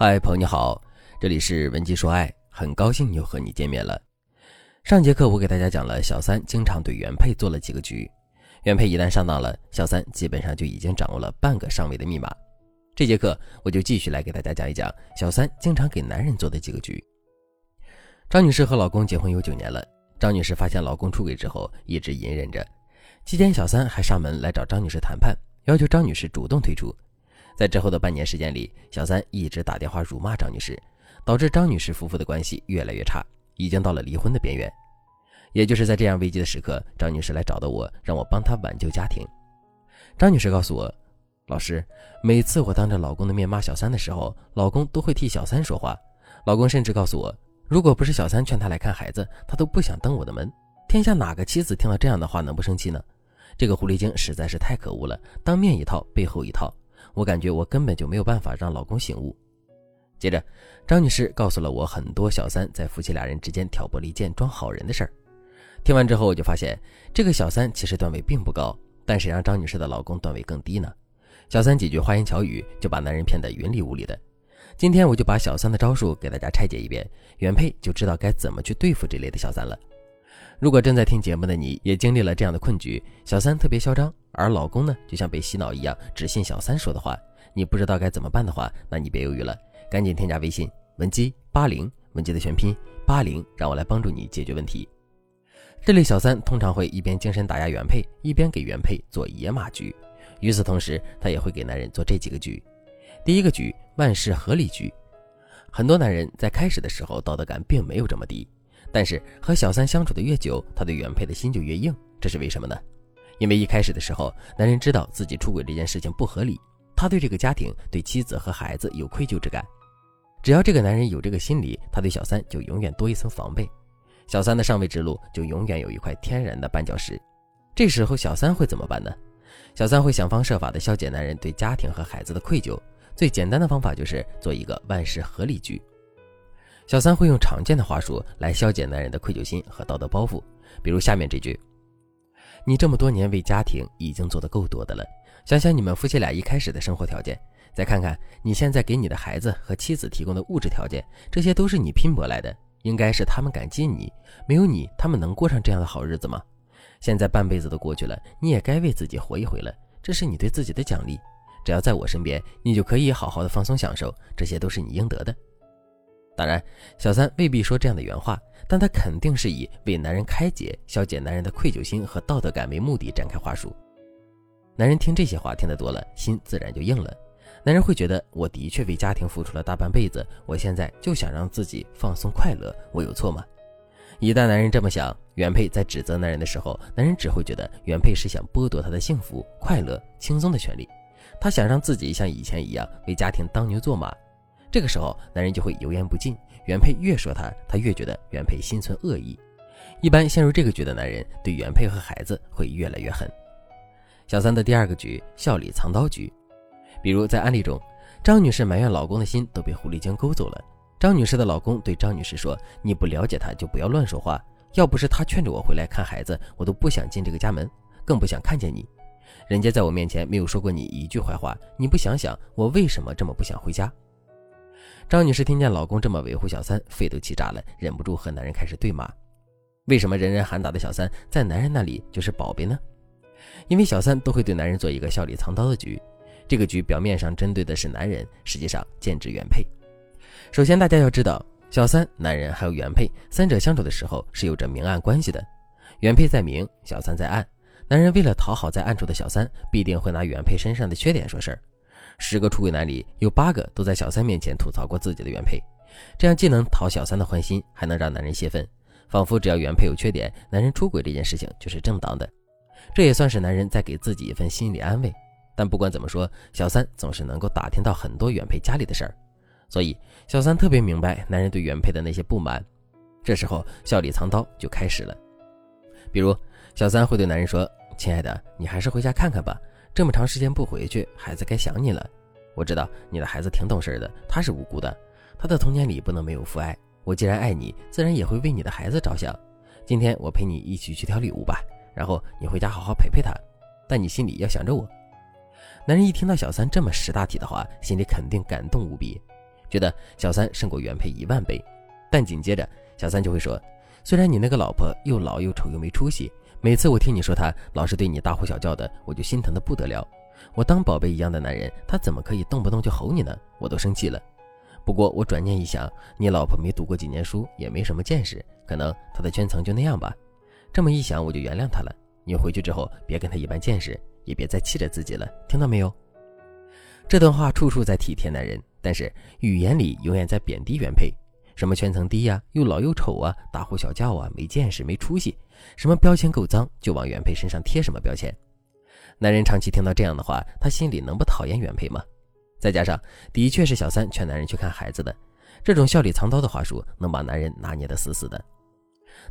嗨，朋友你好，这里是文姬说爱，很高兴又和你见面了。上节课我给大家讲了小三经常对原配做了几个局，原配一旦上当了，小三基本上就已经掌握了半个上位的密码。这节课我就继续来给大家讲一讲小三经常给男人做的几个局。张女士和老公结婚有九年了，张女士发现老公出轨之后，一直隐忍着。期间，小三还上门来找张女士谈判，要求张女士主动退出。在之后的半年时间里，小三一直打电话辱骂张女士，导致张女士夫妇的关系越来越差，已经到了离婚的边缘。也就是在这样危机的时刻，张女士来找到我，让我帮她挽救家庭。张女士告诉我，老师，每次我当着老公的面骂小三的时候，老公都会替小三说话。老公甚至告诉我，如果不是小三劝他来看孩子，他都不想登我的门。天下哪个妻子听到这样的话能不生气呢？这个狐狸精实在是太可恶了，当面一套，背后一套，我感觉我根本就没有办法让老公醒悟。接着，张女士告诉了我很多小三在夫妻俩人之间挑拨离间、装好人的事儿。听完之后，我就发现这个小三其实段位并不高，但是让张女士的老公段位更低呢。小三几句花言巧语就把男人骗得云里雾里的。今天我就把小三的招数给大家拆解一遍，原配就知道该怎么去对付这类的小三了。如果正在听节目的你也经历了这样的困局，小三特别嚣张，而老公呢就像被洗脑一样，只信小三说的话，你不知道该怎么办的话，那你别犹豫了，赶紧添加微信文姬八零，文姬的全拼八零，让我来帮助你解决问题。这类小三通常会一边精神打压原配，一边给原配做野马局，与此同时，他也会给男人做这几个局。第一个局，万事合理局。很多男人在开始的时候道德感并没有这么低。但是和小三相处的越久，他对原配的心就越硬，这是为什么呢？因为一开始的时候，男人知道自己出轨这件事情不合理，他对这个家庭、对妻子和孩子有愧疚之感。只要这个男人有这个心理，他对小三就永远多一层防备，小三的上位之路就永远有一块天然的绊脚石。这时候小三会怎么办呢？小三会想方设法的消解男人对家庭和孩子的愧疚，最简单的方法就是做一个万事合理局。小三会用常见的话术来消解男人的愧疚心和道德包袱，比如下面这句：“你这么多年为家庭已经做得够多的了，想想你们夫妻俩一开始的生活条件，再看看你现在给你的孩子和妻子提供的物质条件，这些都是你拼搏来的，应该是他们感激你，没有你，他们能过上这样的好日子吗？现在半辈子都过去了，你也该为自己活一回了，这是你对自己的奖励。只要在我身边，你就可以好好的放松享受，这些都是你应得的。”当然，小三未必说这样的原话，但他肯定是以为男人开解、消解男人的愧疚心和道德感为目的展开话术。男人听这些话听得多了，心自然就硬了。男人会觉得，我的确为家庭付出了大半辈子，我现在就想让自己放松快乐，我有错吗？一旦男人这么想，原配在指责男人的时候，男人只会觉得原配是想剥夺他的幸福、快乐、轻松的权利，他想让自己像以前一样为家庭当牛做马。这个时候，男人就会油盐不进。原配越说他，他越觉得原配心存恶意。一般陷入这个局的男人，对原配和孩子会越来越狠。小三的第二个局，笑里藏刀局。比如在案例中，张女士埋怨老公的心都被狐狸精勾走了。张女士的老公对张女士说：“你不了解他，就不要乱说话。要不是他劝着我回来看孩子，我都不想进这个家门，更不想看见你。人家在我面前没有说过你一句坏话，你不想想我为什么这么不想回家？”张女士听见老公这么维护小三，肺都气炸了，忍不住和男人开始对骂。为什么人人喊打的小三在男人那里就是宝贝呢？因为小三都会对男人做一个笑里藏刀的局，这个局表面上针对的是男人，实际上剑指原配。首先，大家要知道，小三、男人还有原配三者相处的时候是有着明暗关系的。原配在明，小三在暗。男人为了讨好在暗处的小三，必定会拿原配身上的缺点说事儿。十个出轨男里有八个都在小三面前吐槽过自己的原配，这样既能讨小三的欢心，还能让男人泄愤，仿佛只要原配有缺点，男人出轨这件事情就是正当的。这也算是男人在给自己一份心理安慰。但不管怎么说，小三总是能够打听到很多原配家里的事儿，所以小三特别明白男人对原配的那些不满。这时候笑里藏刀就开始了，比如小三会对男人说：“亲爱的，你还是回家看看吧。”这么长时间不回去，孩子该想你了。我知道你的孩子挺懂事的，他是无辜的，他的童年里不能没有父爱。我既然爱你，自然也会为你的孩子着想。今天我陪你一起去挑礼物吧，然后你回家好好陪陪他，但你心里要想着我。男人一听到小三这么识大体的话，心里肯定感动无比。觉得小三胜过原配一万倍。但紧接着，小三就会说：“虽然你那个老婆又老又丑又没出息，每次我听你说他老是对你大呼小叫的，我就心疼的不得了。我当宝贝一样的男人，他怎么可以动不动就吼你呢？我都生气了。不过我转念一想，你老婆没读过几年书，也没什么见识，可能她的圈层就那样吧。这么一想，我就原谅她了。你回去之后别跟她一般见识，也别再气着自己了，听到没有？”这段话处处在体贴男人，但是语言里永远在贬低原配。什么圈层低呀，又老又丑啊，大呼小叫啊，没见识没出息，什么标签够脏就往原配身上贴什么标签。男人长期听到这样的话，他心里能不讨厌原配吗？再加上的确是小三劝男人去看孩子的，这种笑里藏刀的话术能把男人拿捏得死死的。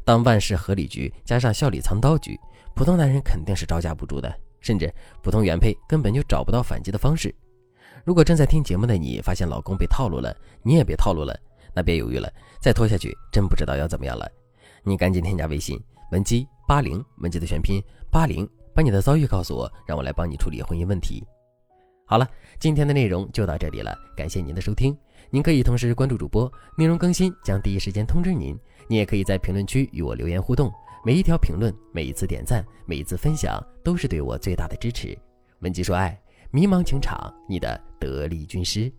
当万事合理局加上笑里藏刀局，普通男人肯定是招架不住的，甚至普通原配根本就找不到反击的方式。如果正在听节目的你发现老公被套路了，你也别套路了。那别犹豫了，再拖下去真不知道要怎么样了。你赶紧添加微信文姬八零，文姬的全拼八零，把你的遭遇告诉我，让我来帮你处理婚姻问题。好了，今天的内容就到这里了，感谢您的收听。您可以同时关注主播，内容更新将第一时间通知您。你也可以在评论区与我留言互动，每一条评论、每一次点赞、每一次分享，都是对我最大的支持。文姬说爱，迷茫情场，你的得力军师。